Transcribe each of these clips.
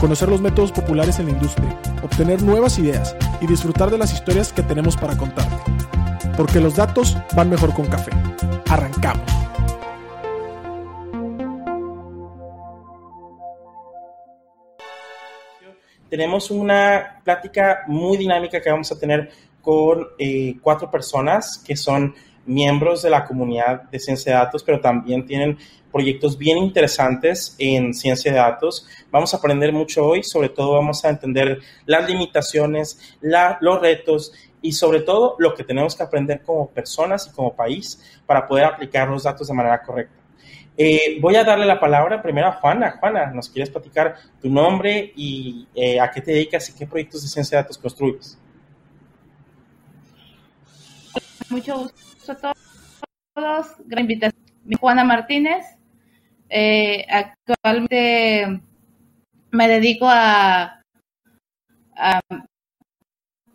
conocer los métodos populares en la industria, obtener nuevas ideas y disfrutar de las historias que tenemos para contarte. Porque los datos van mejor con café. Arrancamos. Tenemos una plática muy dinámica que vamos a tener con eh, cuatro personas que son miembros de la comunidad de ciencia de datos, pero también tienen proyectos bien interesantes en ciencia de datos. Vamos a aprender mucho hoy, sobre todo vamos a entender las limitaciones, los retos y sobre todo lo que tenemos que aprender como personas y como país para poder aplicar los datos de manera correcta. Eh, voy a darle la palabra primero a Juana. Juana, ¿nos quieres platicar tu nombre y eh, a qué te dedicas y qué proyectos de ciencia de datos construyes? Mucho gusto a todos. Gran invitación. Juana Martínez. Eh, actualmente me dedico a,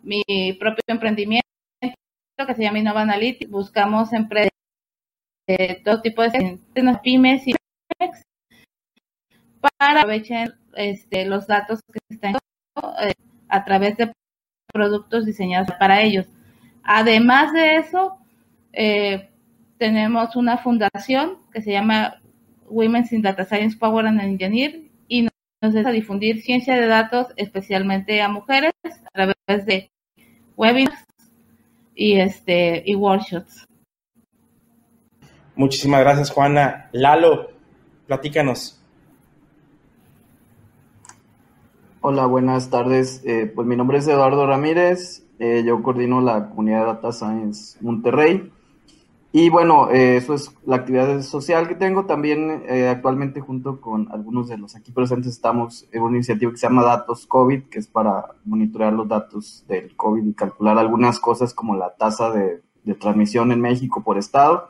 mi propio emprendimiento que se llama Innova Analytics. Buscamos empresas de todo tipo de pymes y para aprovechar este, los datos que están eh, a través de productos diseñados para ellos. Además de eso, eh, tenemos una fundación que se llama Women's in Data Science Power and Engineer y nos deja difundir ciencia de datos especialmente a mujeres a través de webinars y este y workshops. Muchísimas gracias, Juana. Lalo, platícanos. Hola, buenas tardes. Eh, pues mi nombre es Eduardo Ramírez. Eh, yo coordino la comunidad de Data Science Monterrey. Y bueno, eh, eso es la actividad social que tengo. También actualmente junto con algunos de los aquí presentes estamos en una iniciativa que se llama Datos COVID, que es para monitorear los datos del COVID y calcular algunas cosas como la tasa de, de transmisión en México por estado.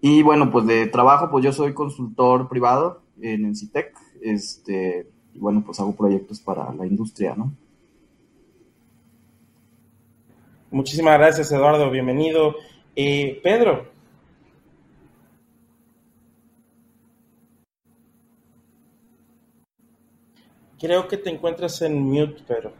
Y bueno, pues de trabajo, pues yo soy consultor privado en Encitec. Este, y bueno, pues hago proyectos para la industria, ¿no? Muchísimas gracias, Eduardo. Bienvenido. Eh, Pedro. Creo que te encuentras en mute, Pedro.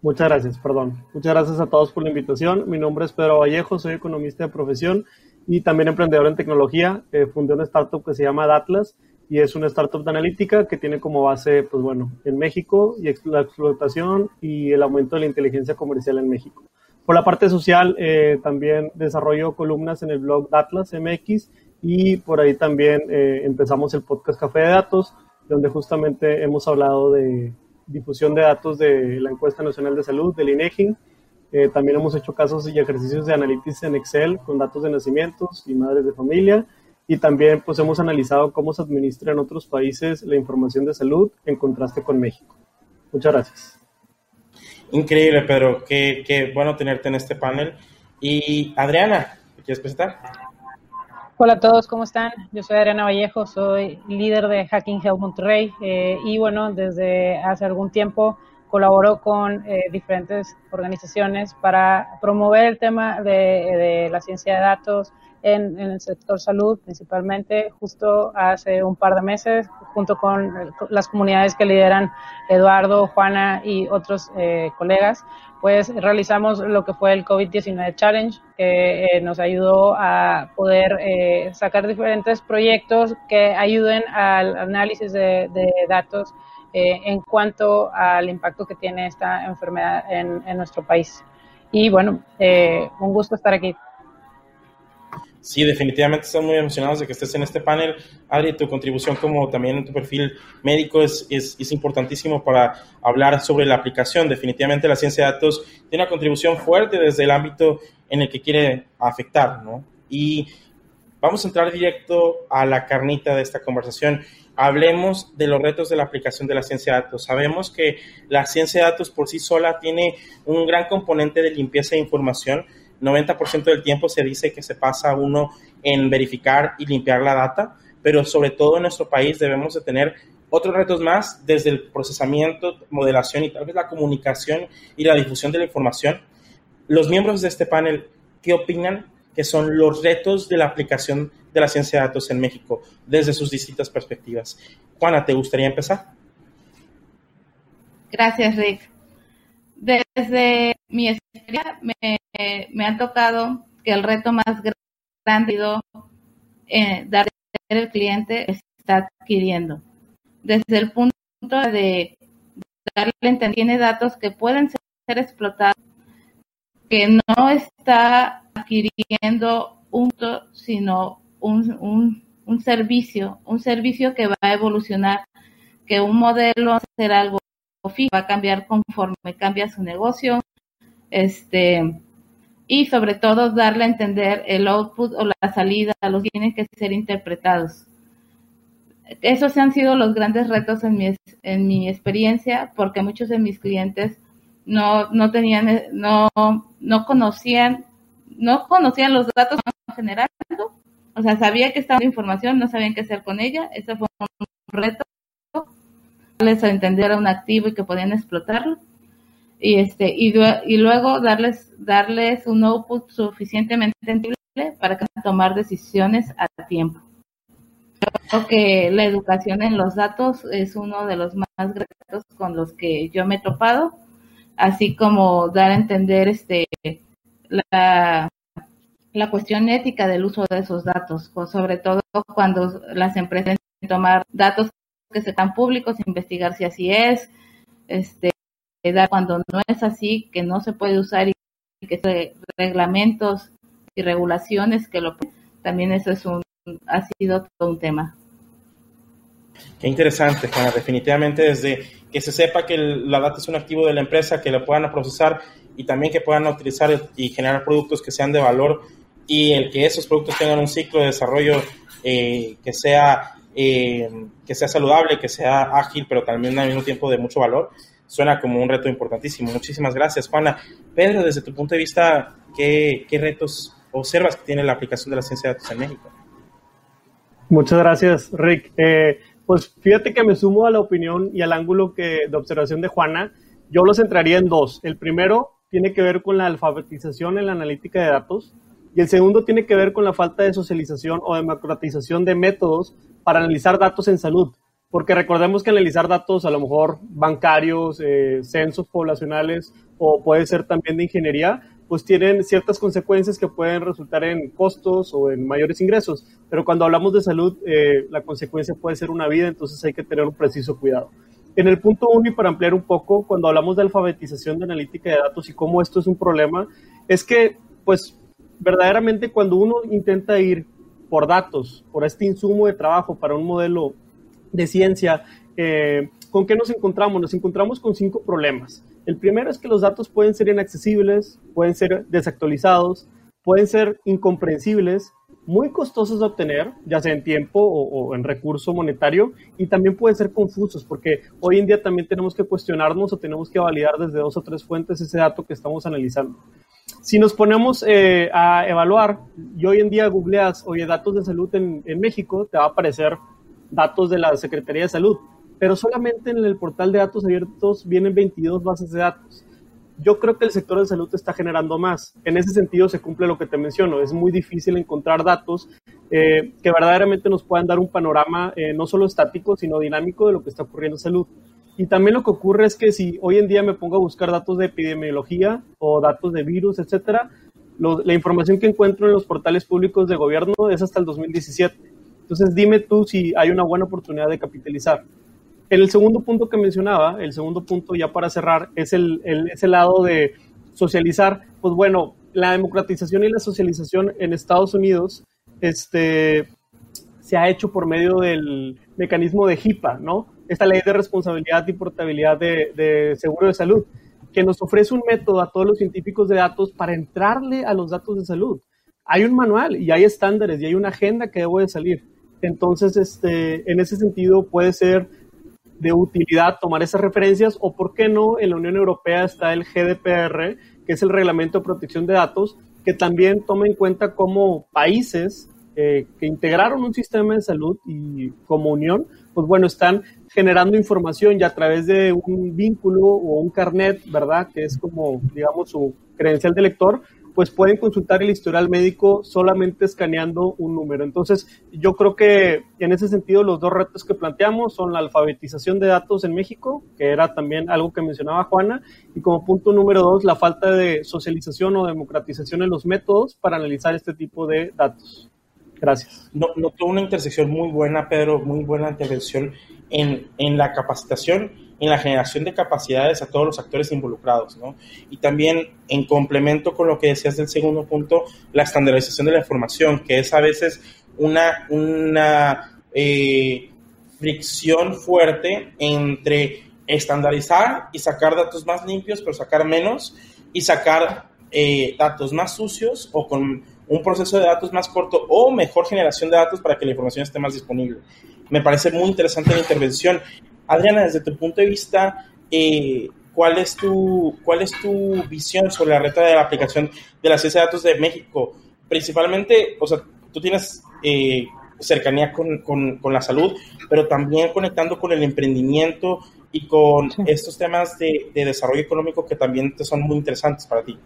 Muchas gracias, perdón. Muchas gracias a todos por la invitación. Mi nombre es Pedro Vallejo, soy economista de profesión y también emprendedor en tecnología. Eh, fundé una startup que se llama Datlas y es una startup de analítica que tiene como base, pues bueno, en México y la explotación y el aumento de la inteligencia comercial en México. Por la parte social, eh, también desarrollo columnas en el blog Datlas MX y por ahí también eh, empezamos el podcast Café de Datos, donde justamente hemos hablado de difusión de datos de la encuesta nacional de salud, del INEGI, eh, también hemos hecho casos y ejercicios de análisis en Excel con datos de nacimientos y madres de familia. Y también pues hemos analizado cómo se administra en otros países la información de salud en contraste con México. Muchas gracias. Increíble, Pedro. Qué, qué bueno tenerte en este panel. Y Adriana, ¿quieres presentar? Hola a todos, ¿cómo están? Yo soy Adriana Vallejo, soy líder de Hacking Health Monterrey eh, y bueno, desde hace algún tiempo colaboro con eh, diferentes organizaciones para promover el tema de, la ciencia de datos en, el sector salud principalmente. Justo hace un par de meses, junto con las comunidades que lideran Eduardo, Juana y otros eh, colegas, pues realizamos lo que fue el COVID-19 Challenge, que eh, nos ayudó a poder sacar diferentes proyectos que ayuden al análisis de datos eh, en cuanto al impacto que tiene esta enfermedad en, nuestro país. Y bueno, eh, un gusto estar aquí. Sí, definitivamente estamos muy emocionados de que estés en este panel. Adri, tu contribución como también en tu perfil médico es, es, es, importantísimo para hablar sobre la aplicación. Definitivamente la ciencia de datos tiene una contribución fuerte desde el ámbito en el que quiere afectar, ¿no? Y vamos a entrar directo a la carnita de esta conversación. hablemos de los retos de la aplicación de la ciencia de datos. Sabemos que la ciencia de datos por sí sola tiene un gran componente de limpieza de información. 90% del tiempo se dice que se pasa uno en verificar y limpiar la data, pero sobre todo en nuestro país debemos de tener otros retos más desde el procesamiento, modelación y tal vez la comunicación y la difusión de la información. Los miembros de este panel, ¿qué opinan que son los retos de la aplicación de la ciencia de datos en México desde sus distintas perspectivas. Juana, ¿te gustaría empezar? Gracias, Rick. Desde mi experiencia me, ha tocado que el reto más grande es eh, dar el cliente está adquiriendo. Desde el punto de darle entender, tiene datos que pueden ser explotados, que no está adquiriendo un sino un, un, servicio, un servicio que va a evolucionar, que un modelo va a ser algo fijo, va a cambiar conforme cambia su negocio, este, y sobre todo darle a entender el output o la salida, los tienen que ser interpretados. Esos han sido los grandes retos en mi, en mi experiencia, porque muchos de mis clientes no, no tenían, no, no conocían no conocían los datos en general, o sea, sabía que estaba información, no sabían qué hacer con ella, ese fue un reto, darles a entender a un activo y que podían explotarlo, y este, y, y luego darles, darles un output suficientemente entendible para que tomar decisiones a tiempo. Creo que la educación en los datos es uno de los más retos con los que yo me he topado, así como dar a entender este la, la cuestión ética del uso de esos datos, sobre todo cuando las empresas tomar datos que se dan públicos, investigar si así es, este, cuando no es así, que no se puede usar y que reglamentos y regulaciones que lo también eso es un ha sido todo un tema. Qué interesante, Juana. Definitivamente desde que se sepa que la data es un activo de la empresa, que lo puedan procesar y también que puedan utilizar y generar productos que sean de valor y el que esos productos tengan un ciclo de desarrollo eh, que sea eh, que sea saludable, que sea ágil, pero también al mismo tiempo de mucho valor, suena como un reto importantísimo. Muchísimas gracias, Juana. Pedro, desde tu punto de vista, ¿qué, qué retos observas que tiene la aplicación de la ciencia de datos en México? Muchas gracias, Rick. Eh, pues fíjate que me sumo a la opinión y al ángulo que, de observación de Juana. Yo los entraría en dos. El primero tiene que ver con la alfabetización en la analítica de datos y el segundo tiene que ver con la falta de socialización o democratización de métodos para analizar datos en salud. Porque recordemos que analizar datos a lo mejor bancarios, eh, censos poblacionales o puede ser también de ingeniería, pues tienen ciertas consecuencias que pueden resultar en costos o en mayores ingresos. Pero cuando hablamos de salud, eh, la consecuencia puede ser una vida, entonces hay que tener un preciso cuidado. En el punto uno, y para ampliar un poco, cuando hablamos de alfabetización de analítica de datos y cómo esto es un problema, es que, pues, verdaderamente cuando uno intenta ir por datos, por este insumo de trabajo para un modelo de ciencia, eh, ¿con qué nos encontramos? Nos encontramos con cinco problemas. El primero es que los datos pueden ser inaccesibles, pueden ser desactualizados, pueden ser incomprensibles, muy costosos de obtener, ya sea en tiempo o, en recurso monetario, y también pueden ser confusos, porque hoy en día también tenemos que cuestionarnos o tenemos que validar desde dos o tres fuentes ese dato que estamos analizando. Si nos ponemos eh, a evaluar, y hoy en día googleas, oye, datos de salud en, México, te va a aparecer datos de la Secretaría de Salud, pero solamente en el portal de datos abiertos vienen 22 bases de datos yo creo que el sector de salud está generando más. En ese sentido se cumple lo que te menciono. Es muy difícil encontrar datos eh, que verdaderamente nos puedan dar un panorama eh, no solo estático, sino dinámico de lo que está ocurriendo en salud. Y también lo que ocurre es que si hoy en día me pongo a buscar datos de epidemiología o datos de virus, etcétera, la información que encuentro en los portales públicos de gobierno es hasta el 2017. Entonces dime tú si hay una buena oportunidad de capitalizar. En el segundo punto que mencionaba, el segundo punto ya para cerrar, es el, ese lado de socializar. Pues bueno, la democratización y la socialización en Estados Unidos este, se ha hecho por medio del mecanismo de HIPAA, ¿no? Esta ley de responsabilidad y portabilidad de, de seguro de salud, que nos ofrece un método a todos los científicos de datos para entrarle a los datos de salud. Hay un manual y hay estándares y hay una agenda que debe de salir Entonces, este, en ese sentido puede ser de utilidad tomar esas referencias o, ¿por qué no? En la Unión Europea está el GDPR, que es el Reglamento de Protección de Datos, que también toma en cuenta cómo países eh, que integraron un sistema de salud y como unión, pues bueno, están generando información y a través de un vínculo o un carnet, ¿verdad? Que es como, digamos, su credencial de lector, pues pueden consultar el historial médico solamente escaneando un número. Entonces, yo creo que en ese sentido los dos retos que planteamos son la alfabetización de datos en México, que era también algo que mencionaba Juana, y como punto número dos, la falta de socialización o democratización en los métodos para analizar este tipo de datos. Gracias. No, tuvo una intersección muy buena, Pedro, muy buena intervención en, en la capacitación en la generación de capacidades a todos los actores involucrados, ¿no? Y también en complemento con lo que decías del segundo punto, la estandarización de la información, que es a veces una, una eh, fricción fuerte entre estandarizar y sacar datos más limpios, pero sacar menos, y sacar eh, datos más sucios o con un proceso de datos más corto o mejor generación de datos para que la información esté más disponible. Me parece muy interesante la intervención Adriana, desde tu punto de vista, eh, ¿cuál, es tu, ¿cuál es tu visión sobre la reta de la aplicación de la ciencia de datos de México? Principalmente, o sea, tú tienes eh, cercanía con, con, con, la salud, pero también conectando con el emprendimiento y con estos temas de, de desarrollo económico que también te son muy interesantes para ti.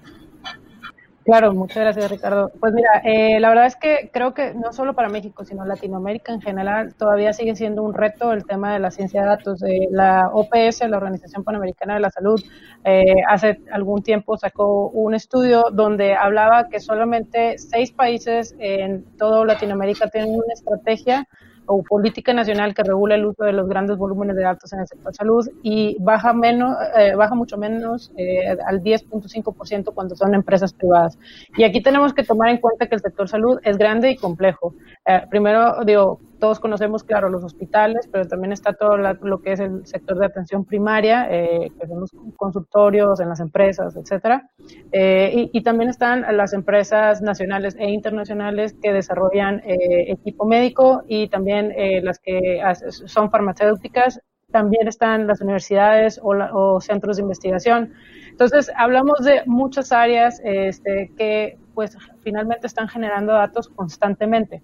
Claro, muchas gracias Ricardo. Pues mira, eh, la verdad es que creo que no solo para México, sino Latinoamérica en general, todavía sigue siendo un reto el tema de la ciencia de datos. La OPS, la Organización Panamericana de la Salud, eh, hace algún tiempo sacó un estudio donde hablaba que solamente seis países en toda Latinoamérica tienen una estrategia o política nacional que regula el uso de los grandes volúmenes de datos en el sector salud y baja menos, eh, baja mucho menos eh, al 10.5% cuando son empresas privadas. Y aquí tenemos que tomar en cuenta que el sector salud es grande y complejo. Eh, primero, digo, todos conocemos, claro, los hospitales, pero también está todo lo que es el sector de atención primaria, eh, que son los consultorios en las empresas, etcétera. Eh, y, también están las empresas nacionales e internacionales que desarrollan equipo médico y también las que son farmacéuticas. También están las universidades o, o, centros de investigación. Entonces, hablamos de muchas áreas este, que, pues, finalmente están generando datos constantemente.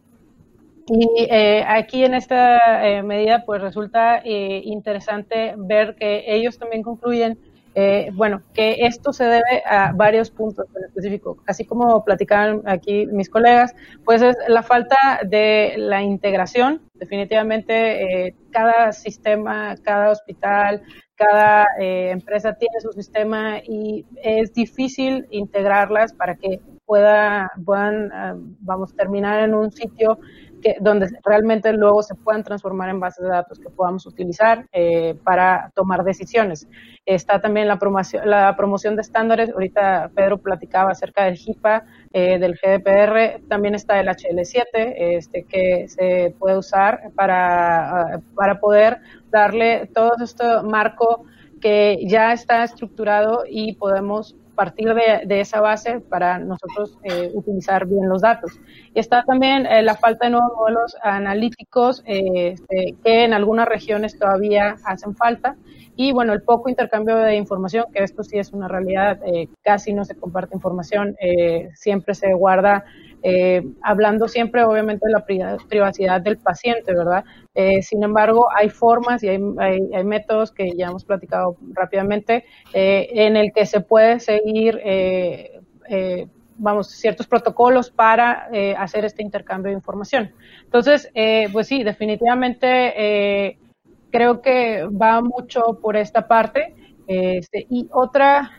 Y eh, aquí en esta eh, medida, pues resulta eh, interesante ver que ellos también concluyen, bueno, que esto se debe a varios puntos en específico. Así como platicaban aquí mis colegas, pues es la falta de la integración. Definitivamente, cada sistema, cada hospital, cada empresa tiene su sistema y es difícil integrarlas para que pueda, puedan, vamos, terminar en un sitio donde realmente luego se puedan transformar en bases de datos que podamos utilizar eh, para tomar decisiones. Está también la promoción, la promoción de estándares, ahorita Pedro platicaba acerca del HIPAA, eh, del GDPR, también está el HL7, este, que se puede usar para, para poder darle todo este marco que ya está estructurado y podemos partir de, esa base para nosotros eh, utilizar bien los datos. Y está también eh, la falta de nuevos modelos analíticos eh, este, que en algunas regiones todavía hacen falta. Y bueno, el poco intercambio de información, que esto sí es una realidad, casi no se comparte información, siempre se guarda eh, hablando siempre obviamente de la privacidad del paciente, ¿verdad? Eh, sin embargo, hay formas y hay, métodos que ya hemos platicado rápidamente eh, en el que se puede seguir, vamos, ciertos protocolos para hacer este intercambio de información. Entonces, pues sí, definitivamente creo que va mucho por esta parte. Este, y otra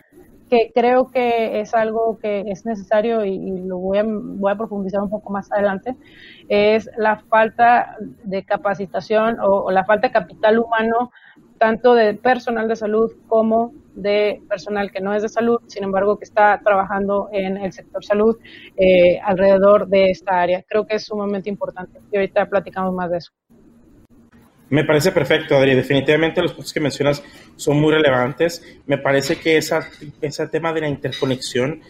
que creo que es algo que es necesario y, lo voy a, voy a, profundizar un poco más adelante, es la falta de capacitación o, la falta de capital humano, tanto de personal de salud como de personal que no es de salud, sin embargo que está trabajando en el sector salud eh, alrededor de esta área. Creo que es sumamente importante y ahorita platicamos más de eso. Me parece perfecto, Adri. Definitivamente los puntos que mencionas son muy relevantes. Me parece que esa, ese tema de la interconexión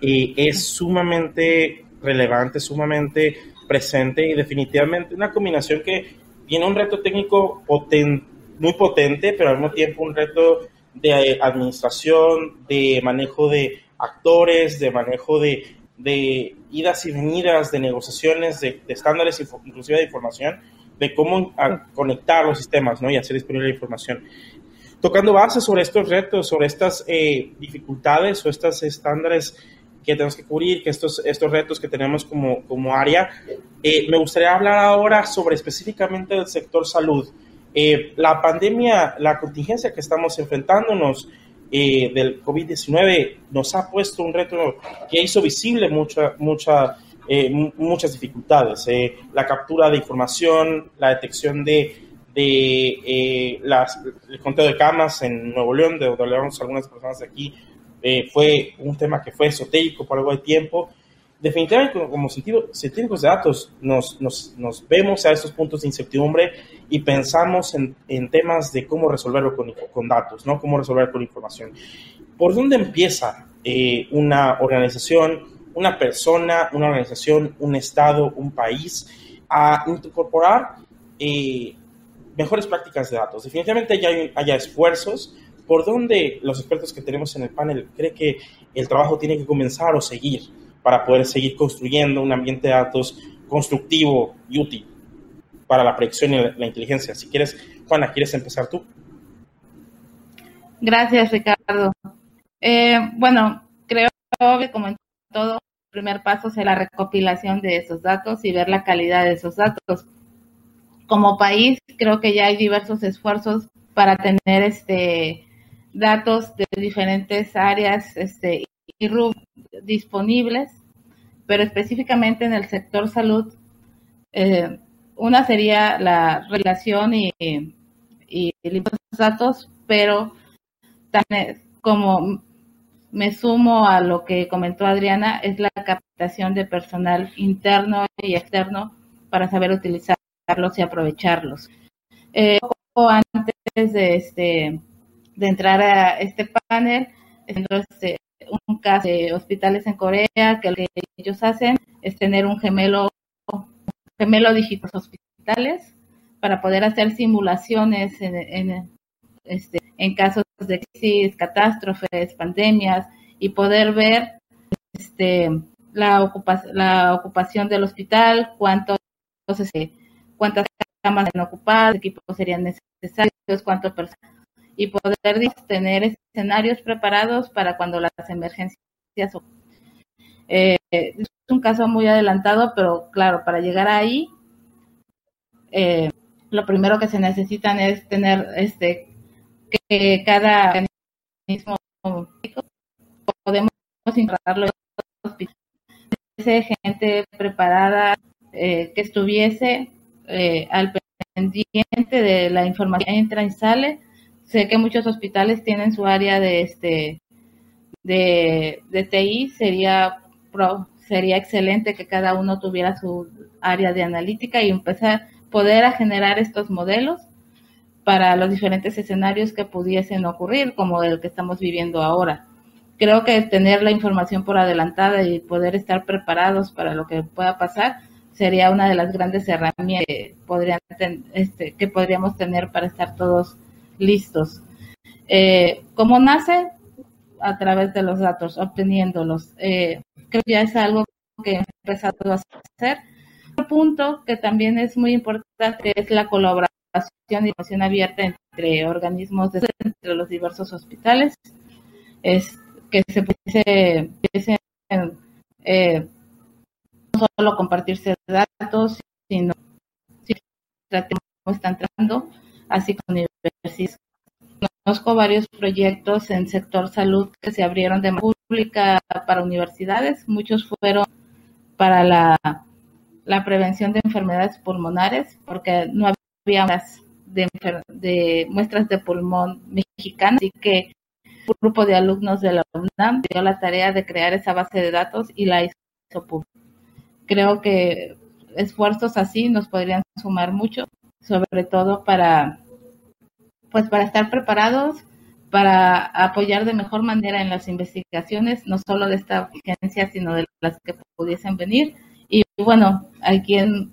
eh, es sumamente relevante, sumamente presente y definitivamente una combinación que tiene un reto técnico muy potente, pero al mismo tiempo un reto de administración, de manejo de actores, de manejo de, de idas y venidas, de negociaciones, de, estándares, inclusive de información, de cómo conectar los sistemas ¿no? y hacer disponible la información. Tocando base sobre estos retos, sobre estas eh, dificultades o estos estándares que tenemos que cubrir, que estos, estos retos que tenemos como, como área, eh, me gustaría hablar ahora sobre específicamente el sector salud. Eh, la pandemia, la contingencia que estamos enfrentándonos eh, del COVID-19 nos ha puesto un reto que hizo visible mucha, mucha, eh, muchas dificultades. la captura de información, la detección de, de las, el conteo de camas en Nuevo León, de donde hablamos algunas personas de aquí, fue un tema que fue esotérico por algo de tiempo definitivamente como científicos de datos nos, nos, nos, vemos a estos puntos de incertidumbre y pensamos en, en temas de cómo resolverlo con, con, datos, ¿no? Cómo resolverlo con información. ¿Por dónde empieza eh, una organización, una persona, una organización, un estado, un país a incorporar eh, mejores prácticas de datos? Definitivamente hay, haya esfuerzos. ¿Por dónde los expertos que tenemos en el panel creen que el trabajo tiene que comenzar o seguir? para poder seguir construyendo un ambiente de datos constructivo y útil para la predicción y la inteligencia. Si quieres, Juana, ¿quieres empezar tú? Gracias, Ricardo. Eh, bueno, creo que como todo, el primer paso es la recopilación de esos datos y ver la calidad de esos datos. Como país, creo que ya hay diversos esfuerzos para tener este datos de diferentes áreas este, y disponibles, pero específicamente en el sector salud, eh, una sería la relación y, y, los datos, pero también como me sumo a lo que comentó Adriana, es la captación de personal interno y externo para saber utilizarlos y aprovecharlos. Eh, antes de, este, de entrar a este panel, este, un caso de hospitales en Corea que lo que ellos hacen es tener un gemelo, gemelo digital hospitales para poder hacer simulaciones en, en, este, en casos de crisis, catástrofes, pandemias y poder ver este, la, ocupación, la ocupación del hospital, cuántos, este, cuántas camas en ocupadas, equipos serían necesarios, cuántas personas y poder tener escenarios preparados para cuando las emergencias eh, es un caso muy adelantado, pero claro, para llegar ahí, eh, lo primero que se necesitan es tener este que cada organismo podemos integrarlo gente preparada eh, que estuviese eh, al pendiente de la información entra y sale. Sé que muchos hospitales tienen su área de este de, de TI, sería sería excelente que cada uno tuviera su área de analítica y empezar poder a generar estos modelos para los diferentes escenarios que pudiesen ocurrir, como el que estamos viviendo ahora. Creo que tener la información por adelantada y poder estar preparados para lo que pueda pasar sería una de las grandes herramientas que, podrían, este, que podríamos tener para estar todos listos. Eh, ¿Cómo nace? A través de los datos, obteniéndolos. Eh, creo que ya es algo que he empezado a hacer. Otro punto que también es muy importante es la colaboración y información abierta entre organismos, de, entre los diversos hospitales. Es que se pudiese eh, no solo compartirse datos, sino si están entrando así como universidades. Conozco varios proyectos en sector salud que se abrieron de manera pública para universidades. Muchos fueron para la, la prevención de enfermedades pulmonares, porque no había de, de muestras de pulmón mexicanas, así que un grupo de alumnos de la UNAM dio la tarea de crear esa base de datos y la hizo pública. Creo que esfuerzos así nos podrían sumar mucho, sobre todo para pues para estar preparados para apoyar de mejor manera en las investigaciones, no solo de esta agencia, sino de las que pudiesen venir. Y bueno, hay quien,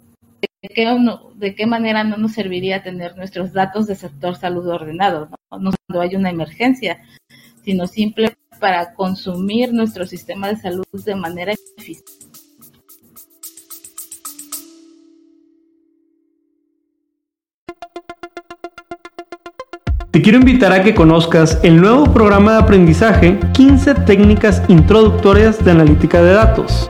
de qué, manera no nos serviría tener nuestros datos de sector salud ordenados, ¿no? no cuando hay una emergencia, sino simple para consumir nuestro sistema de salud de manera eficiente. Te quiero invitar a que conozcas el nuevo programa de aprendizaje 15 técnicas introductorias de analítica de datos.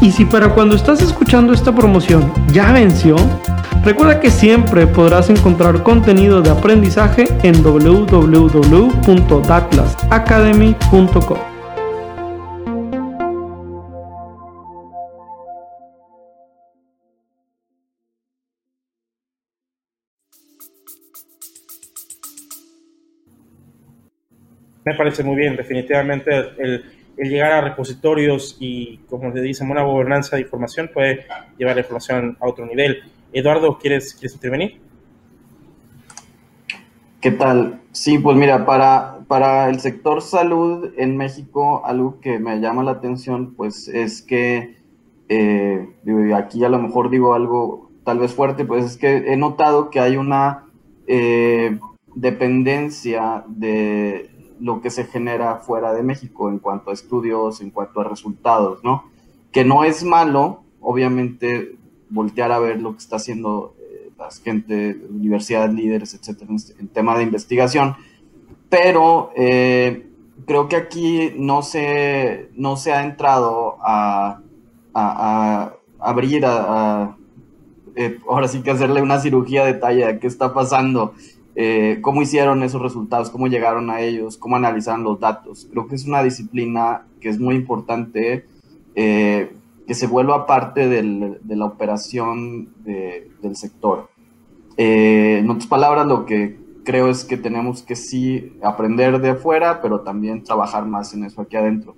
Y si para cuando estás escuchando esta promoción ya venció, recuerda que siempre podrás encontrar contenido de aprendizaje en www.datlasacademy.com. Me parece muy bien, definitivamente el, llegar a repositorios y, como le dicen, una gobernanza de información puede llevar la información a otro nivel. Eduardo, ¿quieres, ¿quieres intervenir? ¿Qué tal? Sí, pues mira, para, para el sector salud en México, algo que me llama la atención, pues es que, eh, aquí a lo mejor digo algo tal vez fuerte, pues es que he notado que hay una eh, dependencia de, lo que se genera fuera de México en cuanto a estudios, en cuanto a resultados, ¿no? Que no es malo, obviamente, voltear a ver lo que está haciendo eh, la gente, universidades líderes, etcétera, en tema de investigación, pero eh, creo que aquí no se, no se ha entrado a, abrir, a, eh, ahora sí que hacerle una cirugía de talla qué está pasando eh, cómo hicieron esos resultados, cómo llegaron a ellos, cómo analizaron los datos. Creo que es una disciplina que es muy importante eh, que se vuelva parte de la operación del sector. Eh, en otras palabras, lo que creo es que tenemos que sí aprender de afuera, pero también trabajar más en eso aquí adentro.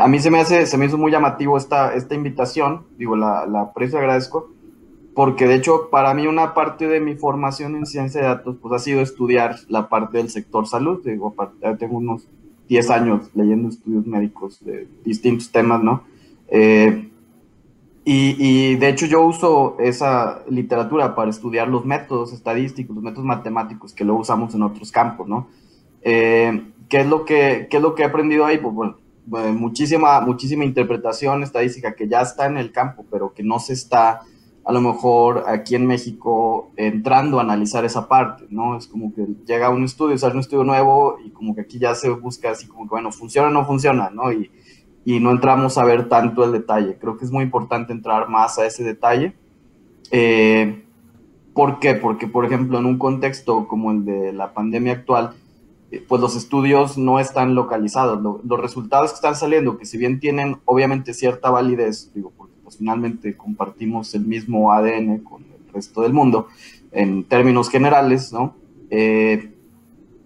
a mí se me hace, se me hizo muy llamativo esta, esta invitación, digo, la, la aprecio, agradezco, porque de hecho para mí una parte de mi formación en ciencia de datos pues ha sido estudiar la parte del sector salud, digo, tengo unos 10 años leyendo estudios médicos de distintos temas, ¿no? Eh, y, de hecho yo uso esa literatura para estudiar los métodos estadísticos, los métodos matemáticos que luego usamos en otros campos, ¿no? Eh, ¿qué, es lo que, ¿Qué es lo que he aprendido ahí? Pues bueno, muchísima, muchísima interpretación estadística que ya está en el campo, pero que no se está a lo mejor aquí en México entrando a analizar esa parte, ¿no? Es como que llega un estudio, sale un estudio nuevo y como que aquí ya se busca así como que, bueno, funciona o no funciona, ¿no? Y, y no entramos a ver tanto el detalle. Creo que es muy importante entrar más a ese detalle. Eh, ¿Por qué? Porque, por ejemplo, en un contexto como el de la pandemia actual, eh, pues los estudios no están localizados. los resultados que están saliendo, que si bien tienen obviamente cierta validez, digo, pues, finalmente compartimos el mismo ADN con el resto del mundo, en términos generales, ¿no? Eh,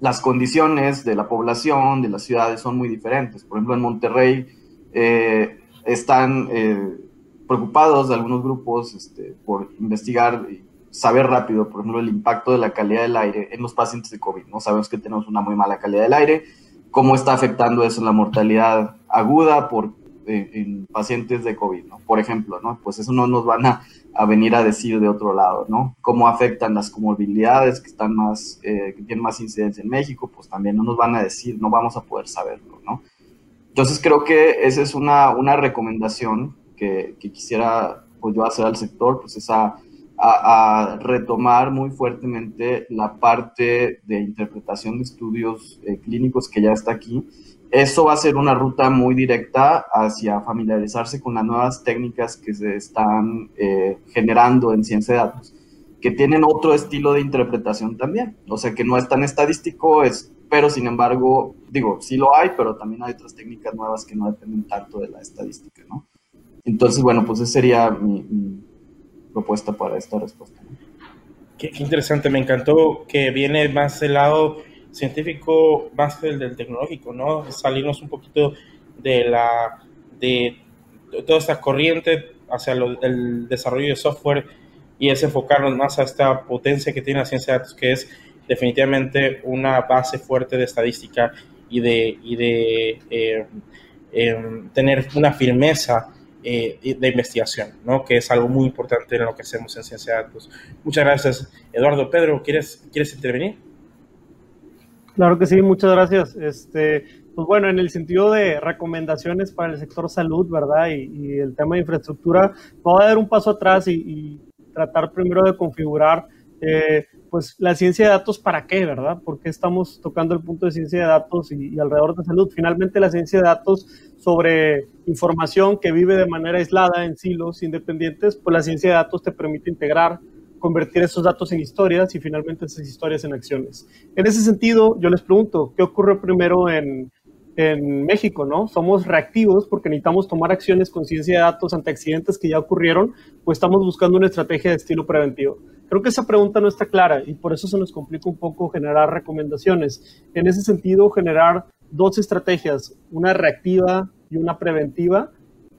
las condiciones de la población, de las ciudades son muy diferentes. Por ejemplo, en Monterrey eh, están eh, preocupados algunos grupos este, por investigar y saber rápido, por ejemplo, el impacto de la calidad del aire en los pacientes de COVID. ¿no? Sabemos que tenemos una muy mala calidad del aire, cómo está afectando eso en la mortalidad aguda por en pacientes de COVID, ¿no? Por ejemplo, ¿no? Pues eso no nos van a, venir a decir de otro lado, ¿no? Cómo afectan las comorbilidades que están más, eh, que tienen más incidencia en México, pues también no nos van a decir, no vamos a poder saberlo, ¿no? Entonces creo que esa es una, una recomendación que, quisiera pues yo hacer al sector, pues es a, retomar muy fuertemente la parte de interpretación de estudios eh, clínicos que ya está aquí eso va a ser una ruta muy directa hacia familiarizarse con las nuevas técnicas que se están eh, generando en ciencia de datos, que tienen otro estilo de interpretación también. O sea, que no es tan estadístico, es pero sin embargo, digo, sí lo hay, pero también hay otras técnicas nuevas que no dependen tanto de la estadística, ¿no? Entonces, bueno, pues esa sería mi, propuesta para esta respuesta. Qué, interesante, me encantó que viene más del lado científico más que del tecnológico, ¿no? Salirnos un poquito de la de toda esta corriente hacia el desarrollo de software y es enfocarnos más a esta potencia que tiene la ciencia de datos, que es definitivamente una base fuerte de estadística y de, y de eh, em, tener una firmeza eh, de investigación, ¿no? que es algo muy importante en lo que hacemos en ciencia de datos. Muchas gracias, Eduardo. Pedro, ¿quieres, ¿quieres intervenir? Claro que sí, muchas gracias. Este, pues bueno, en el sentido de recomendaciones para el sector salud, ¿verdad? Y, el tema de infraestructura, voy a dar un paso atrás y, tratar primero de configurar, eh, pues, la ciencia de datos para qué, ¿verdad? Porque estamos tocando el punto de ciencia de datos y, alrededor de salud. Finalmente, la ciencia de datos sobre información que vive de manera aislada en silos independientes, pues la ciencia de datos te permite integrar convertir esos datos en historias y finalmente esas historias en acciones. En ese sentido, yo les pregunto, ¿qué ocurre primero en, México, ¿no? Somos reactivos porque necesitamos tomar acciones con ciencia de datos ante accidentes que ya ocurrieron, pues estamos buscando una estrategia de estilo preventivo. Creo que esa pregunta no está clara y por eso se nos complica un poco generar recomendaciones. En ese sentido, generar dos estrategias, una reactiva y una preventiva,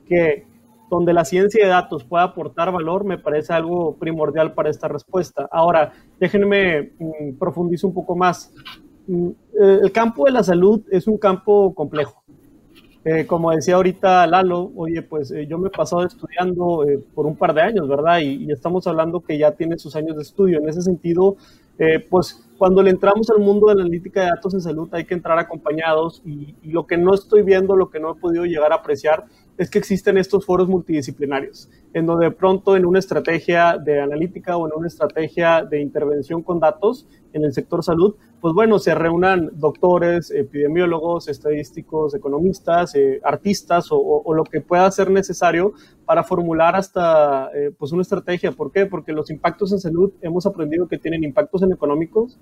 que donde la ciencia de datos pueda aportar valor, me parece algo primordial para esta respuesta. Ahora, déjenme mm, profundizar un poco más. Mm, eh, el campo de la salud es un campo complejo. Eh, como decía ahorita Lalo, oye, pues eh, yo me he pasado estudiando por un par de años, ¿verdad? Y, estamos hablando que ya tiene sus años de estudio. En ese sentido, pues cuando le entramos al mundo de la analítica de datos en salud hay que entrar acompañados y, y lo que no estoy viendo, lo que no he podido llegar a apreciar, es que existen estos foros multidisciplinarios, en donde de pronto en una estrategia de analítica o en una estrategia de intervención con datos en el sector salud, pues bueno, se reúnan doctores, epidemiólogos, estadísticos, economistas, eh, artistas o, lo que pueda ser necesario para formular hasta eh, pues una estrategia. ¿Por qué? Porque los impactos en salud hemos aprendido que tienen impactos en económicos,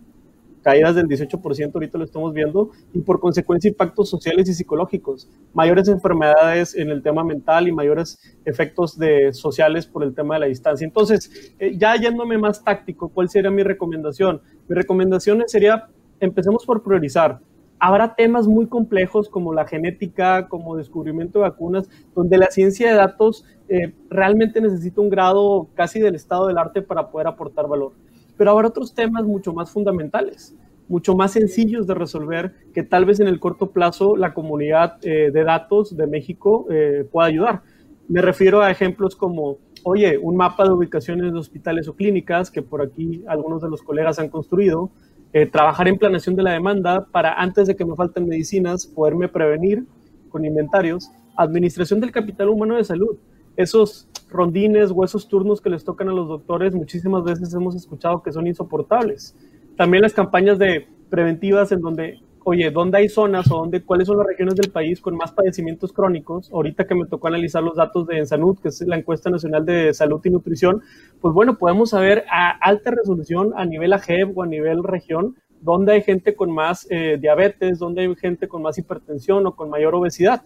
caídas del 18%, ahorita lo estamos viendo, y por consecuencia impactos sociales y psicológicos, mayores enfermedades en el tema mental y mayores efectos de, sociales por el tema de la distancia. Entonces, eh, ya yéndome más táctico, ¿cuál sería mi recomendación? Mi recomendación sería, empecemos por priorizar. Habrá temas muy complejos como la genética, como descubrimiento de vacunas, donde la ciencia de datos eh, realmente necesita un grado casi del estado del arte para poder aportar valor pero habrá otros temas mucho más fundamentales, mucho más sencillos de resolver, que tal vez en el corto plazo la comunidad eh, de datos de México eh, pueda ayudar. Me refiero a ejemplos como, oye, un mapa de ubicaciones de hospitales o clínicas, que por aquí algunos de los colegas han construido, eh, trabajar en planeación de la demanda para antes de que me falten medicinas, poderme prevenir con inventarios, administración del capital humano de salud, esos rondines o esos turnos que les tocan a los doctores, muchísimas veces hemos escuchado que son insoportables. También las campañas de preventivas en donde, oye, ¿dónde hay zonas o dónde, cuáles son las regiones del país con más padecimientos crónicos? Ahorita que me tocó analizar los datos de Ensanud, que es la encuesta nacional de salud y nutrición, pues bueno, podemos saber a alta resolución a nivel AGEB o a nivel región, dónde hay gente con más eh, diabetes, dónde hay gente con más hipertensión o con mayor obesidad.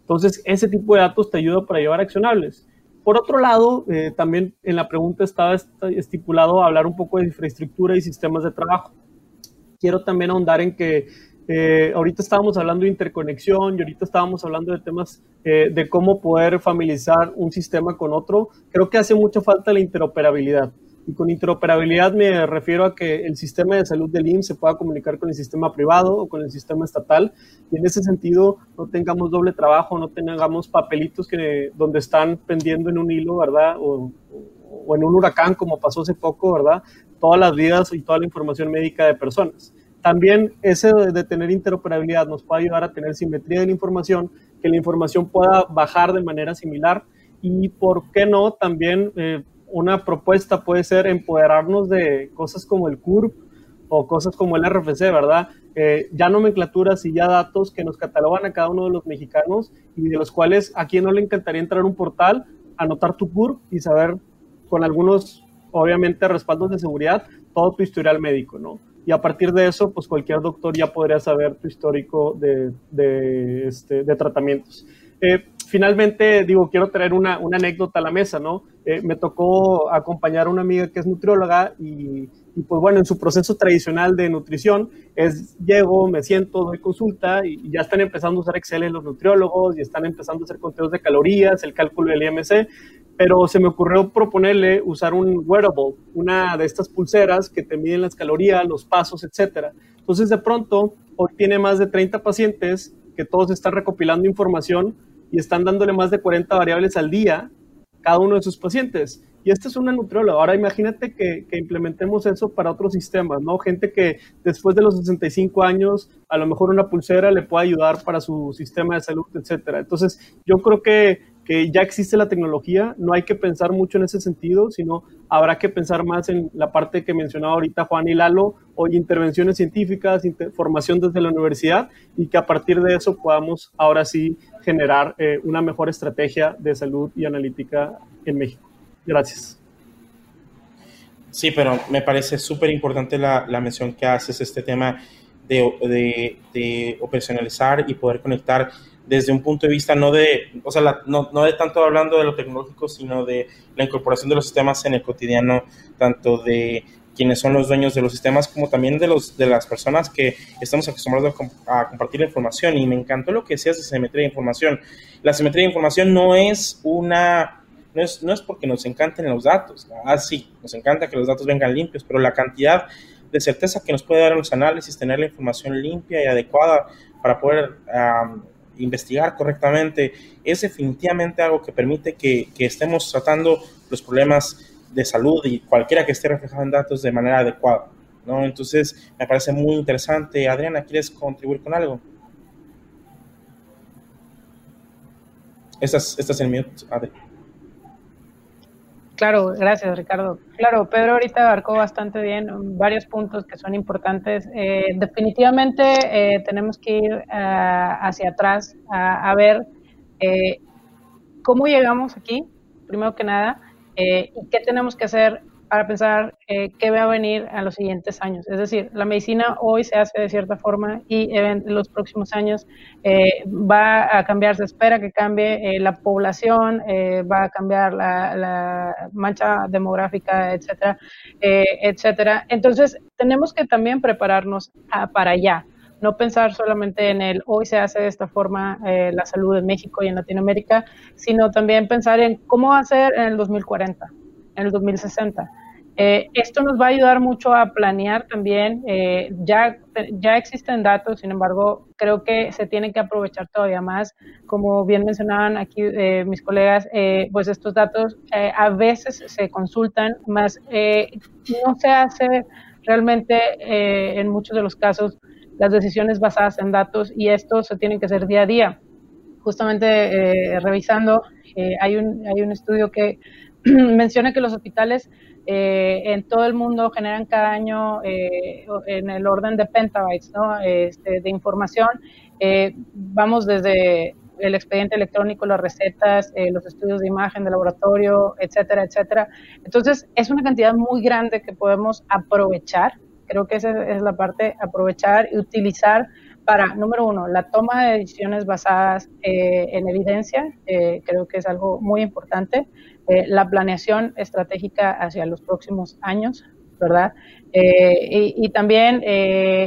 Entonces, ese tipo de datos te ayuda para llevar accionables. Por otro lado, eh, también en la pregunta estaba estipulado hablar un poco de infraestructura y sistemas de trabajo. Quiero también ahondar en que eh, ahorita estábamos hablando de interconexión y ahorita estábamos hablando de temas eh, de cómo poder familiarizar un sistema con otro. Creo que hace mucha falta la interoperabilidad. Y con interoperabilidad me refiero a que el sistema de salud del IMSS se pueda comunicar con el sistema privado o con el sistema estatal y en ese sentido no tengamos doble trabajo, no tengamos papelitos que, donde están pendiendo en un hilo, ¿verdad? O, en un huracán como pasó hace poco, ¿verdad? Todas las vidas y toda la información médica de personas. También ese de tener interoperabilidad nos puede ayudar a tener simetría de la información, que la información pueda bajar de manera similar y, ¿por qué no? También eh, una propuesta puede ser empoderarnos de cosas como el CURP o cosas como el RFC, ¿verdad? Eh, ya nomenclaturas y ya datos que nos catalogan a cada uno de los mexicanos y de los cuales a quien no le encantaría entrar a un portal, anotar tu CURP y saber con algunos, obviamente, respaldos de seguridad, todo tu historial médico, ¿no? y a partir de eso, pues cualquier doctor ya podría saber tu histórico de, de, este, de tratamientos. Eh, finalmente, digo, quiero traer una, anécdota a la mesa, ¿no? Eh, me tocó acompañar a una amiga que es nutrióloga y, y, pues bueno, en su proceso tradicional de nutrición es, llego, me siento, doy consulta y, ya están empezando a usar Excel los nutriólogos y están empezando a hacer conteos de calorías, el cálculo del IMC, pero se me ocurrió proponerle usar un wearable, una de estas pulseras que te miden las calorías, los pasos, etcétera. Entonces, de pronto, hoy tiene más de 30 pacientes que todos están recopilando información y están dándole más de 40 variables al día cada uno de sus pacientes. Y esta es una nutrióloga. Ahora imagínate que, implementemos eso para otros sistemas, ¿no? Gente que después de los 65 años, a lo mejor una pulsera le puede ayudar para su sistema de salud, etcétera. Entonces, yo creo que que ya existe la tecnología, no hay que pensar mucho en ese sentido, sino habrá que pensar más en la parte que mencionaba ahorita Juan y Lalo, o intervenciones científicas, formación desde la universidad, y que a partir de eso podamos ahora sí generar eh, una mejor estrategia de salud y analítica en México. Gracias. Sí, pero me parece súper importante la, la, mención que haces, este tema de, de, de operacionalizar y poder conectar desde un punto de vista no de, o sea, no, no, de tanto hablando de lo tecnológico, sino de la incorporación de los sistemas en el cotidiano, tanto de quienes son los dueños de los sistemas, como también de, los, de las personas que estamos acostumbrados a, compartir la información. Y me encantó lo que decías de simetría de información. La simetría de información no es una, no es, no es porque nos encanten los datos. Ah, sí, nos encanta que los datos vengan limpios, pero la cantidad de certeza que nos puede dar los análisis, tener la información limpia y adecuada para poder investigar correctamente, es definitivamente algo que permite que, que, estemos tratando los problemas de salud y cualquiera que esté reflejado en datos de manera adecuada. ¿no? Entonces, me parece muy interesante. Adriana, ¿quieres contribuir con algo? Estás, estás en mute, Adriana. Claro, gracias Ricardo. Claro, Pedro ahorita abarcó bastante bien varios puntos que son importantes. Eh, definitivamente eh, tenemos que ir uh, hacia atrás a, ver eh, cómo llegamos aquí, primero que nada, y qué tenemos que hacer para pensar eh, qué va a venir a los siguientes años. Es decir, la medicina hoy se hace de cierta forma y en los próximos años eh, va a cambiar, se espera que cambie eh, la población, eh, va a cambiar la, la mancha demográfica, etcétera, eh, etcétera. Entonces, tenemos que también prepararnos a, para allá. No pensar solamente en el hoy se hace de esta forma eh, la salud en México y en Latinoamérica, sino también pensar en cómo va a ser en el 2040 en el 2060. Eh, esto nos va a ayudar mucho a planear también. Eh, ya, ya existen datos, sin embargo, creo que se tienen que aprovechar todavía más. Como bien mencionaban aquí mis colegas, pues estos datos a veces se consultan, más no se hace realmente en muchos de los casos las decisiones basadas en datos y esto se tiene que hacer día a día. Justamente revisando, hay, un, hay un estudio que menciona que los hospitales eh, en todo el mundo generan cada año eh, en el orden de petabytes ¿no? este, de información. Eh, vamos desde el expediente electrónico, las recetas, eh, los estudios de imagen de laboratorio, etcétera, etcétera. Entonces, es una cantidad muy grande que podemos aprovechar. Creo que esa es la parte, aprovechar y utilizar para, número uno, la toma de decisiones basadas eh, en evidencia, eh, creo que es algo muy importante. Eh, la planeación estratégica hacia los próximos años, ¿verdad? Y, también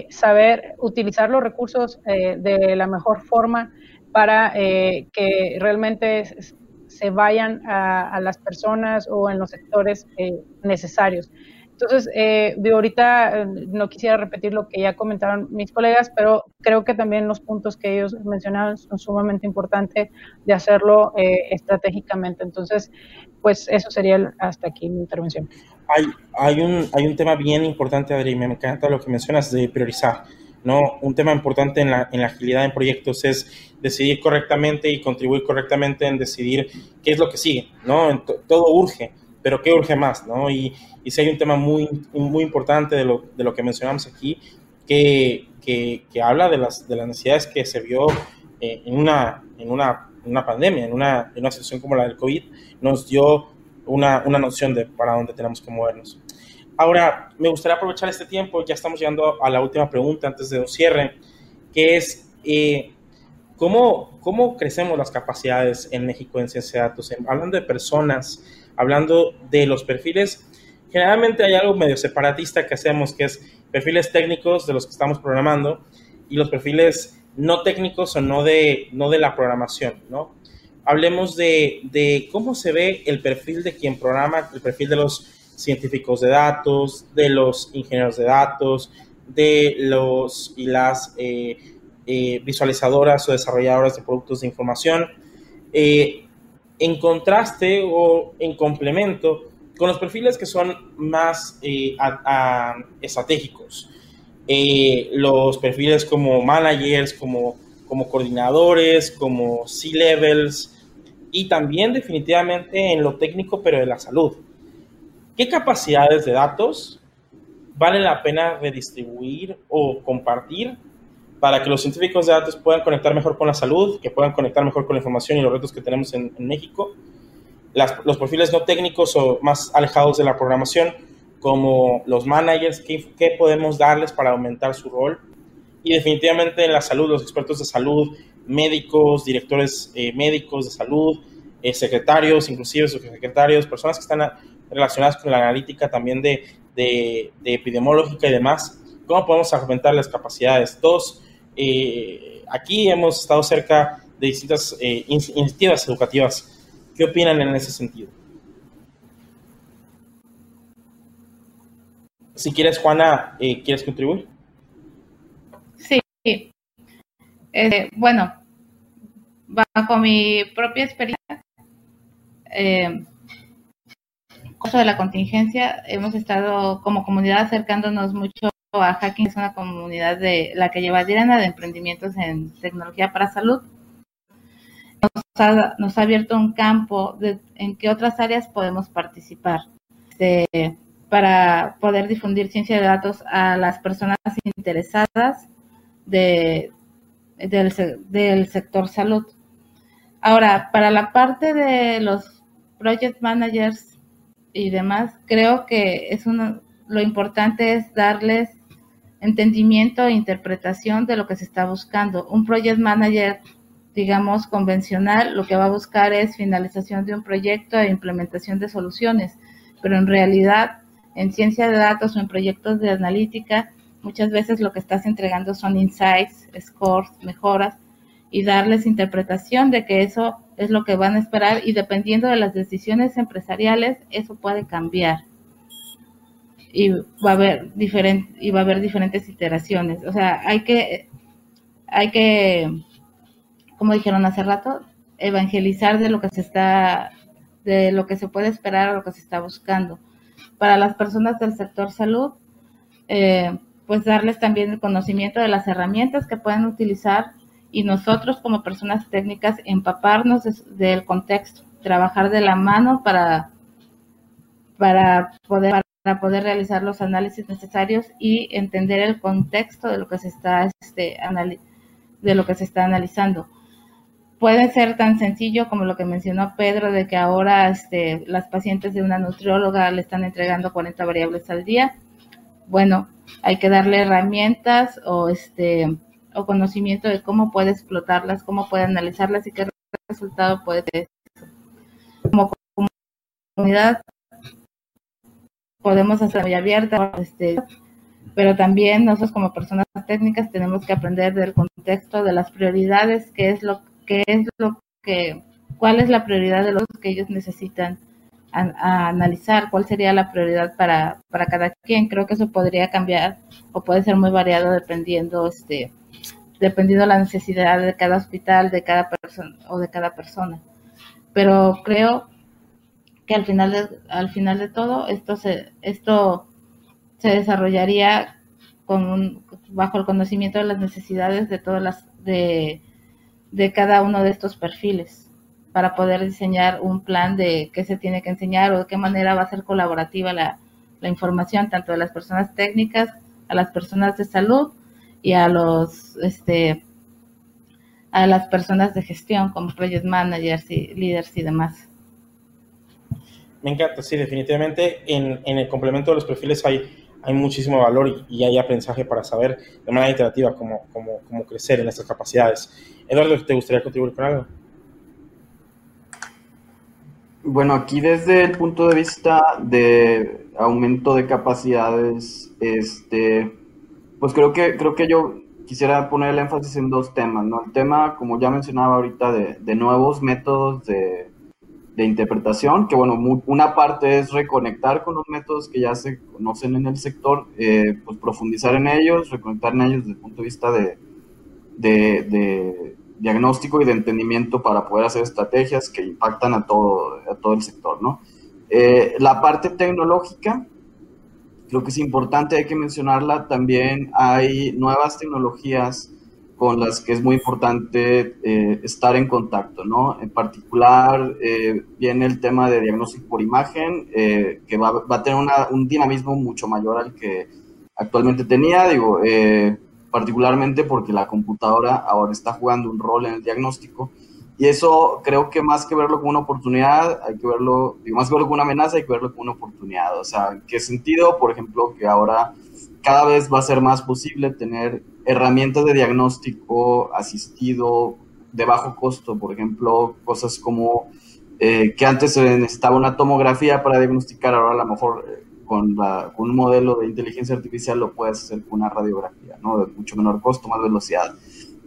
saber utilizar los recursos de la mejor forma para que realmente se vayan a, las personas o en los sectores necesarios. Entonces, eh, de ahorita no quisiera repetir lo que ya comentaron mis colegas, pero creo que también los puntos que ellos mencionaron son sumamente importantes de hacerlo eh, estratégicamente. Entonces, pues eso sería hasta aquí mi intervención. Hay, hay, un, hay un tema bien importante, Adri, me encanta lo que mencionas de priorizar. ¿no? Un tema importante en la, en la agilidad en proyectos es decidir correctamente y contribuir correctamente en decidir qué es lo que sigue, ¿no? Todo urge, pero qué urge más, ¿no? Y, y si hay un tema muy, muy importante de lo, de lo que mencionamos aquí, que, que, que habla de las, de las necesidades que se vio eh, en, una, en, una, una pandemia, en una, en una situación como la del COVID, nos dio una, una noción de para dónde tenemos que movernos. Ahora, me gustaría aprovechar este tiempo, ya estamos llegando a la última pregunta antes de un cierre, que es, eh, ¿cómo, ¿cómo crecemos las capacidades en México en ciencia de datos? Hablando de personas, hablando de los perfiles, generalmente hay algo medio separatista que hacemos, que es perfiles técnicos de los que estamos programando y los perfiles no técnicos o no de, no de la programación, ¿no? Hablemos de, de cómo se ve el perfil de quien programa, el perfil de los científicos de datos, de los ingenieros de datos, de los y las eh, eh, visualizadoras o desarrolladoras de productos de información, eh, en contraste o en complemento con los perfiles que son más estratégicos. los perfiles como managers, como, como coordinadores, como C-levels y también definitivamente en lo técnico, pero de la salud. ¿Qué capacidades de datos vale la pena redistribuir o compartir para que los científicos de datos puedan conectar mejor con la salud, que puedan conectar mejor con la información y los retos que tenemos en, México? los perfiles no técnicos o más alejados de la programación, como los managers, ¿qué, podemos darles para aumentar su rol? Y definitivamente en la salud, los expertos de salud, médicos, directores eh, médicos de salud, eh, secretarios, inclusive subsecretarios, personas que están relacionadas con la analítica también de, de, epidemiológica y demás, ¿cómo podemos aumentar las capacidades? Todos eh, aquí hemos estado cerca de distintas eh, iniciativas educativas. ¿Qué opinan en ese sentido? Si quieres, Juana, eh, ¿quieres contribuir? Sí. bueno, bajo mi propia experiencia, eh, curso de la contingencia hemos estado como comunidad acercándonos mucho a Hacking, es una comunidad de la que lleva Dirana de emprendimientos en tecnología para salud. Nos ha, abierto un campo de, en qué otras áreas podemos participar para poder difundir ciencia de datos a las personas interesadas de, del, del sector salud. Ahora, para la parte de los project managers y demás, creo que es uno, lo importante es darles entendimiento e interpretación de lo que se está buscando. Un project manager, digamos, convencional, lo que va a buscar es finalización de un proyecto e implementación de soluciones, pero en realidad, en ciencia de datos o en proyectos de analítica, muchas veces lo que estás entregando son insights, scores, mejoras, y darles interpretación de que eso es lo que van a esperar y dependiendo de las decisiones empresariales, eso puede cambiar. Y va a haber diferente, y va a haber diferentes iteraciones. O sea, hay que, hay que, como dijeron hace rato, evangelizar de lo que se está, de lo que se puede esperar a lo que se está buscando. Para las personas del sector salud, eh, pues darles también el conocimiento de las herramientas que pueden utilizar y nosotros como personas técnicas empaparnos del contexto, trabajar de la mano para, para, poder, para poder realizar los análisis necesarios y entender el contexto de lo que se está, este, de lo que se está analizando. Puede ser tan sencillo como lo que mencionó Pedro, de que ahora este, las pacientes de una nutrióloga le están entregando 40 variables al día. Bueno, hay que darle herramientas o este o conocimiento de cómo puede explotarlas, cómo puede analizarlas y qué resultado puede tener. Como comunidad podemos hacer muy abierta, este, pero también nosotros como personas técnicas tenemos que aprender del contexto, de las prioridades, qué es lo que es lo que, cuál es la prioridad de los que ellos necesitan a, analizar, cuál sería la prioridad para, para cada quien. Creo que eso podría cambiar o puede ser muy variado dependiendo este dependiendo de la necesidad de cada hospital, de cada persona o de cada persona. Pero creo que al final de, al final de todo esto se esto se desarrollaría con bajo el conocimiento de las necesidades de todas las de, de cada uno de estos perfiles para poder diseñar un plan de qué se tiene que enseñar o de qué manera va a ser colaborativa la, la información tanto de las personas técnicas a las personas de salud y a los este a las personas de gestión como project managers y líderes y demás. Me encanta, sí, definitivamente en, en el complemento de los perfiles hay, hay muchísimo valor y, hay aprendizaje para saber de manera iterativa cómo, cómo, crecer en estas capacidades. Eduardo, ¿te gustaría contribuir con algo? Bueno, aquí desde el punto de vista de aumento de capacidades, este, pues creo que, creo que yo quisiera poner el énfasis en dos temas, ¿no? El tema, como ya mencionaba ahorita, de, de nuevos métodos de, de, interpretación, que bueno, una parte es reconectar con los métodos que ya se conocen en el sector, eh, pues profundizar en ellos, reconectar en ellos desde el punto de vista de, de diagnóstico y de entendimiento para poder hacer estrategias que impactan a todo, a todo el sector, ¿no? Eh, la parte tecnológica, creo que es importante, hay que mencionarla, también hay nuevas tecnologías con las que es muy importante eh, estar en contacto, ¿no? En particular, eh, viene el tema de diagnóstico por imagen, que va, a tener un dinamismo mucho mayor al que actualmente tenía, digo, particularmente porque la computadora ahora está jugando un rol en el diagnóstico. Y eso creo que más que verlo como una oportunidad, hay que verlo, digo, más que verlo como una amenaza, hay que verlo como una oportunidad. O sea, ¿en qué sentido? Por ejemplo, que ahora cada vez va a ser más posible tener herramientas de diagnóstico asistido de bajo costo, por ejemplo, cosas como eh, que antes se necesitaba una tomografía para diagnosticar, ahora a lo mejor eh, con, un modelo de inteligencia artificial lo puedes hacer con una radiografía, ¿no? De mucho menor costo, más velocidad.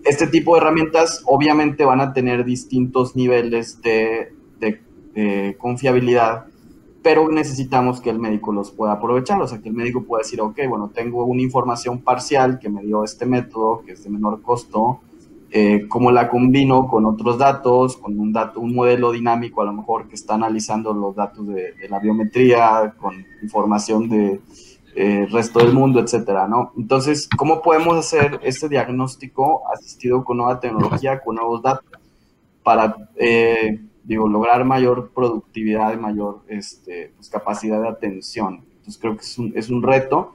Este tipo de herramientas obviamente van a tener distintos niveles de, confiabilidad, pero necesitamos que el médico los pueda aprovechar, o sea, que el médico pueda decir, ok, bueno, tengo una información parcial que me dio este método, que es de menor costo, eh, cómo la combino con otros datos, con un, dato, un modelo dinámico a lo mejor que está analizando los datos de, la biometría, con información de, eh, resto del mundo, etcétera, ¿no? Entonces, ¿cómo podemos hacer este diagnóstico asistido con nueva tecnología, con nuevos datos, para, eh, digo, lograr mayor productividad y mayor este, pues, capacidad de atención? Entonces, creo que es un, es un reto.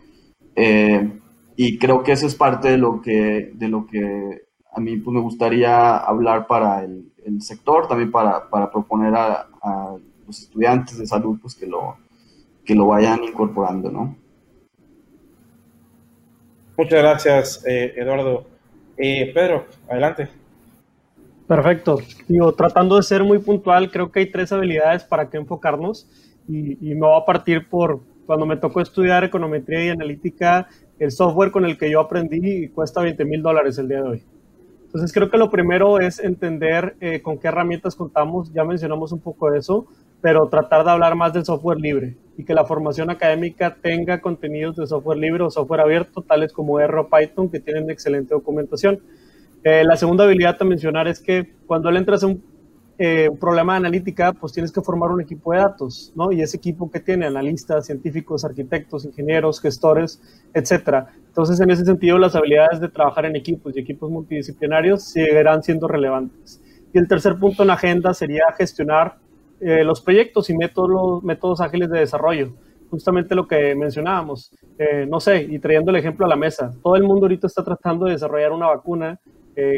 y creo que eso es parte de lo que, de lo que a mí pues, me gustaría hablar para el, sector, también para, para proponer a, los estudiantes de salud pues, que, lo, que lo vayan incorporando, ¿no? Muchas gracias, eh, Eduardo. Eh, Pedro, adelante. Perfecto. Digo, tratando de ser muy puntual, creo que hay tres habilidades para que enfocarnos y, y me voy a partir por cuando me tocó estudiar econometría y analítica, el software con el que yo aprendí cuesta 20 mil dólares el día de hoy. Entonces creo que lo primero es entender eh, con qué herramientas contamos, ya mencionamos un poco de eso, pero tratar de hablar más del software libre y que la formación académica tenga contenidos de software libre o software abierto, tales como R o Python, que tienen excelente documentación. Eh, la segunda habilidad a mencionar es que cuando le entras a un eh, problema de analítica, pues tienes que formar un equipo de datos, ¿no? Y ese equipo que tiene analistas, científicos, arquitectos, ingenieros, gestores, etcétera. Entonces, en ese sentido, las habilidades de trabajar en equipos y equipos multidisciplinarios seguirán siendo relevantes. Y el tercer punto en la agenda sería gestionar eh, los proyectos y métodos, métodos ágiles de desarrollo. Justamente lo que mencionábamos. Eh, no sé, y trayendo el ejemplo a la mesa, todo el mundo ahorita está tratando de desarrollar una vacuna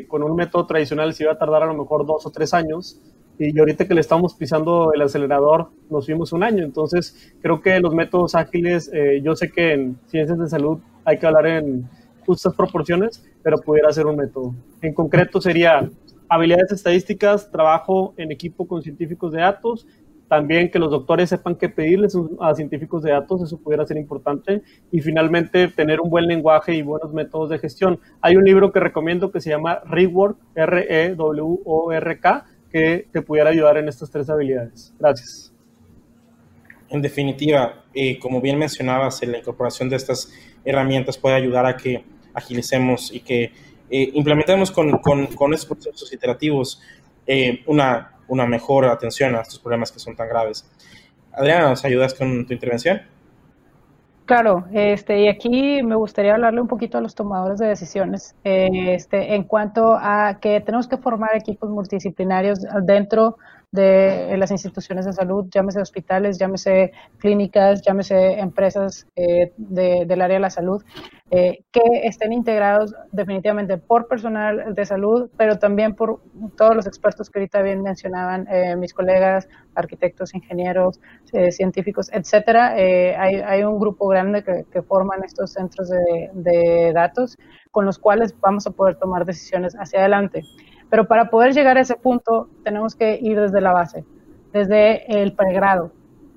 con un método tradicional se iba a tardar a lo mejor dos o tres años y ahorita que le estamos pisando el acelerador nos fuimos un año. Entonces creo que los métodos ágiles, eh, yo sé que en ciencias de salud hay que hablar en justas proporciones, pero pudiera ser un método. En concreto sería habilidades estadísticas, trabajo en equipo con científicos de datos también que los doctores sepan qué pedirles a científicos de datos, eso pudiera ser importante. Y finalmente, tener un buen lenguaje y buenos métodos de gestión. Hay un libro que recomiendo que se llama Rework, R-E-W-O-R-K, que te pudiera ayudar en estas tres habilidades. Gracias. En definitiva, eh, como bien mencionabas, la incorporación de estas herramientas puede ayudar a que agilicemos y que eh, implementemos con, con, estos procesos iterativos eh, una una mejor atención a estos problemas que son tan graves. Adriana, ¿nos ayudas con tu intervención? Claro, este, y aquí me gustaría hablarle un poquito a los tomadores de decisiones, este, en cuanto a que tenemos que formar equipos multidisciplinarios dentro de las instituciones de salud, llámese hospitales, llámese clínicas, llámese empresas eh, del área de la salud, eh, que estén integrados definitivamente por personal de salud, pero también por todos los expertos que ahorita bien mencionaban eh, mis colegas, arquitectos, ingenieros, científicos, etcétera. Hay, hay, un grupo grande que, que forman estos centros de, de datos con los cuales vamos a poder tomar decisiones hacia adelante. Pero para poder llegar a ese punto tenemos que ir desde la base, desde el pregrado.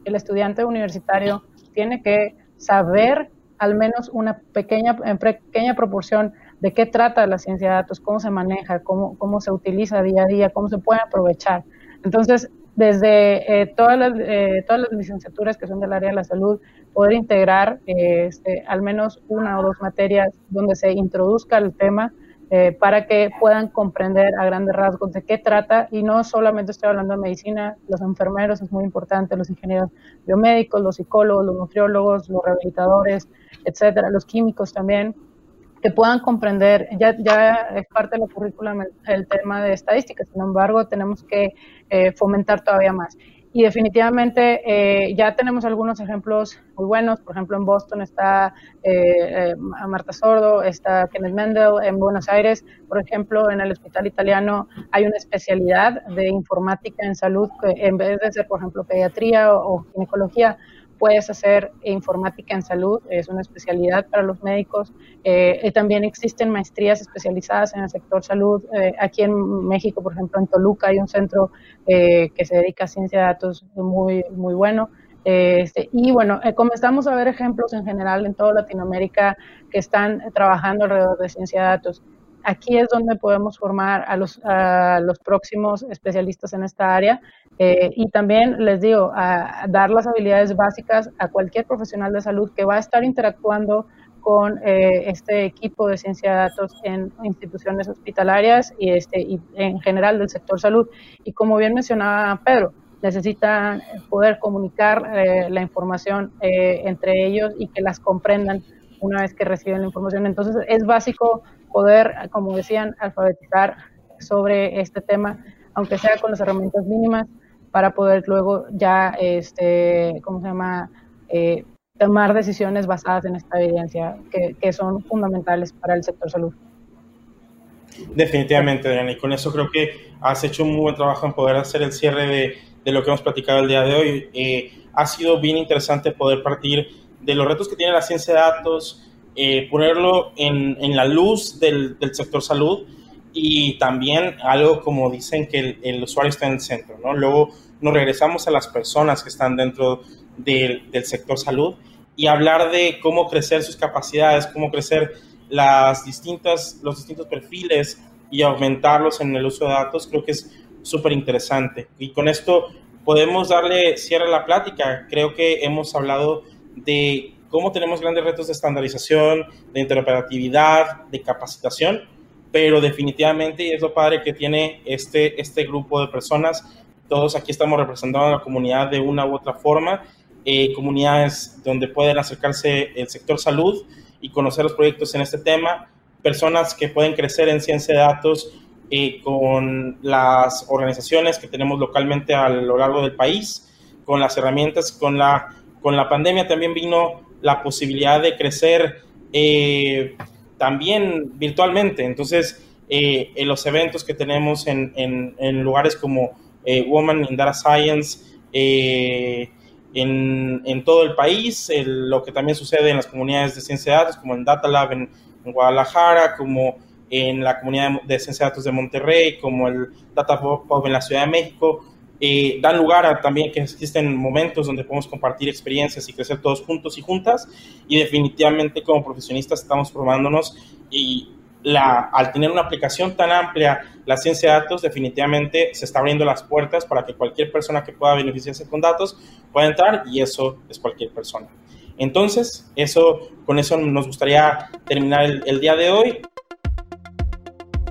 El estudiante universitario tiene que saber al menos una pequeña, en pequeña proporción de qué trata la ciencia de datos, cómo se maneja, cómo, cómo se utiliza día a día, cómo se puede aprovechar. Entonces, desde eh, todas, las, eh, todas las licenciaturas que son del área de la salud, poder integrar eh, este, al menos una o dos materias donde se introduzca el tema eh, para que puedan comprender a grandes rasgos de qué trata y no solamente estoy hablando de medicina, los enfermeros es muy importante, los ingenieros biomédicos, los psicólogos, los nutriólogos, los rehabilitadores, etcétera, los químicos también, que puedan comprender, ya, ya es parte de la currícula el tema de estadística, sin embargo tenemos que eh, fomentar todavía más. Y definitivamente eh, ya tenemos algunos ejemplos muy buenos. Por ejemplo, en Boston está eh, eh, Marta Sordo, está Kenneth Mendel. En Buenos Aires, por ejemplo, en el Hospital Italiano hay una especialidad de informática en salud que en vez de ser, por ejemplo, pediatría o ginecología, puedes hacer informática en salud, es una especialidad para los médicos. Eh, también existen maestrías especializadas en el sector salud. Eh, aquí en México, por ejemplo, en Toluca hay un centro eh, que se dedica a ciencia de datos muy, muy bueno. Este, y bueno, comenzamos a ver ejemplos en general en toda Latinoamérica que están trabajando alrededor de ciencia de datos aquí es donde podemos formar a los, a los próximos especialistas en esta área eh, y también les digo, a, dar las habilidades básicas a cualquier profesional de salud que va a estar interactuando con eh, este equipo de ciencia de datos en instituciones hospitalarias y, este, y en general del sector salud. Y como bien mencionaba Pedro, necesitan poder comunicar eh, la información entre ellos y que las comprendan una vez que reciben la información. Entonces es básico poder, como decían, alfabetizar sobre este tema, aunque sea con las herramientas mínimas, para poder luego ya, este, ¿cómo se llama?, eh, tomar decisiones basadas en esta evidencia que, que, son fundamentales para el sector salud. Definitivamente, Adriana, y con eso creo que has hecho un muy buen trabajo en poder hacer el cierre de, de lo que hemos platicado el día de hoy. Eh, ha sido bien interesante poder partir de los retos que tiene la ciencia de datos, eh, ponerlo en, en, la luz del, del, sector salud y también algo como dicen que el, el, usuario está en el centro, ¿no? Luego nos regresamos a las personas que están dentro del, del sector salud y hablar de cómo crecer sus capacidades, cómo crecer las distintas, los distintos perfiles y aumentarlos en el uso de datos, creo que es súper interesante. Y con esto podemos darle cierre a la plática. Creo que hemos hablado de cómo tenemos grandes retos de estandarización, de interoperatividad, de capacitación, pero definitivamente, y es lo padre que tiene este, este grupo de personas, todos aquí estamos representando a la comunidad de una u otra forma, eh, comunidades donde pueden acercarse el sector salud y conocer los proyectos en este tema, personas que pueden crecer en ciencia de datos eh, con las organizaciones que tenemos localmente a lo largo del país, con las herramientas, con la, con la pandemia también vino la posibilidad de crecer eh, también virtualmente. Entonces, eh, en los eventos que tenemos en, en, lugares como eh, Woman in Data Science, en, en, todo el país, lo que también sucede en las comunidades de ciencia de datos, como en Data Lab en, Guadalajara, como en la comunidad de ciencia de datos de Monterrey, como el Data Pub en la Ciudad de México, dan lugar a también que existen momentos donde podemos compartir experiencias y crecer todos juntos y juntas. Y definitivamente como profesionistas estamos formándonos y la, al tener una aplicación tan amplia, la ciencia de datos definitivamente se está abriendo las puertas para que cualquier persona que pueda beneficiarse con datos pueda entrar y eso es cualquier persona. Entonces, eso, con eso nos gustaría terminar el día de hoy.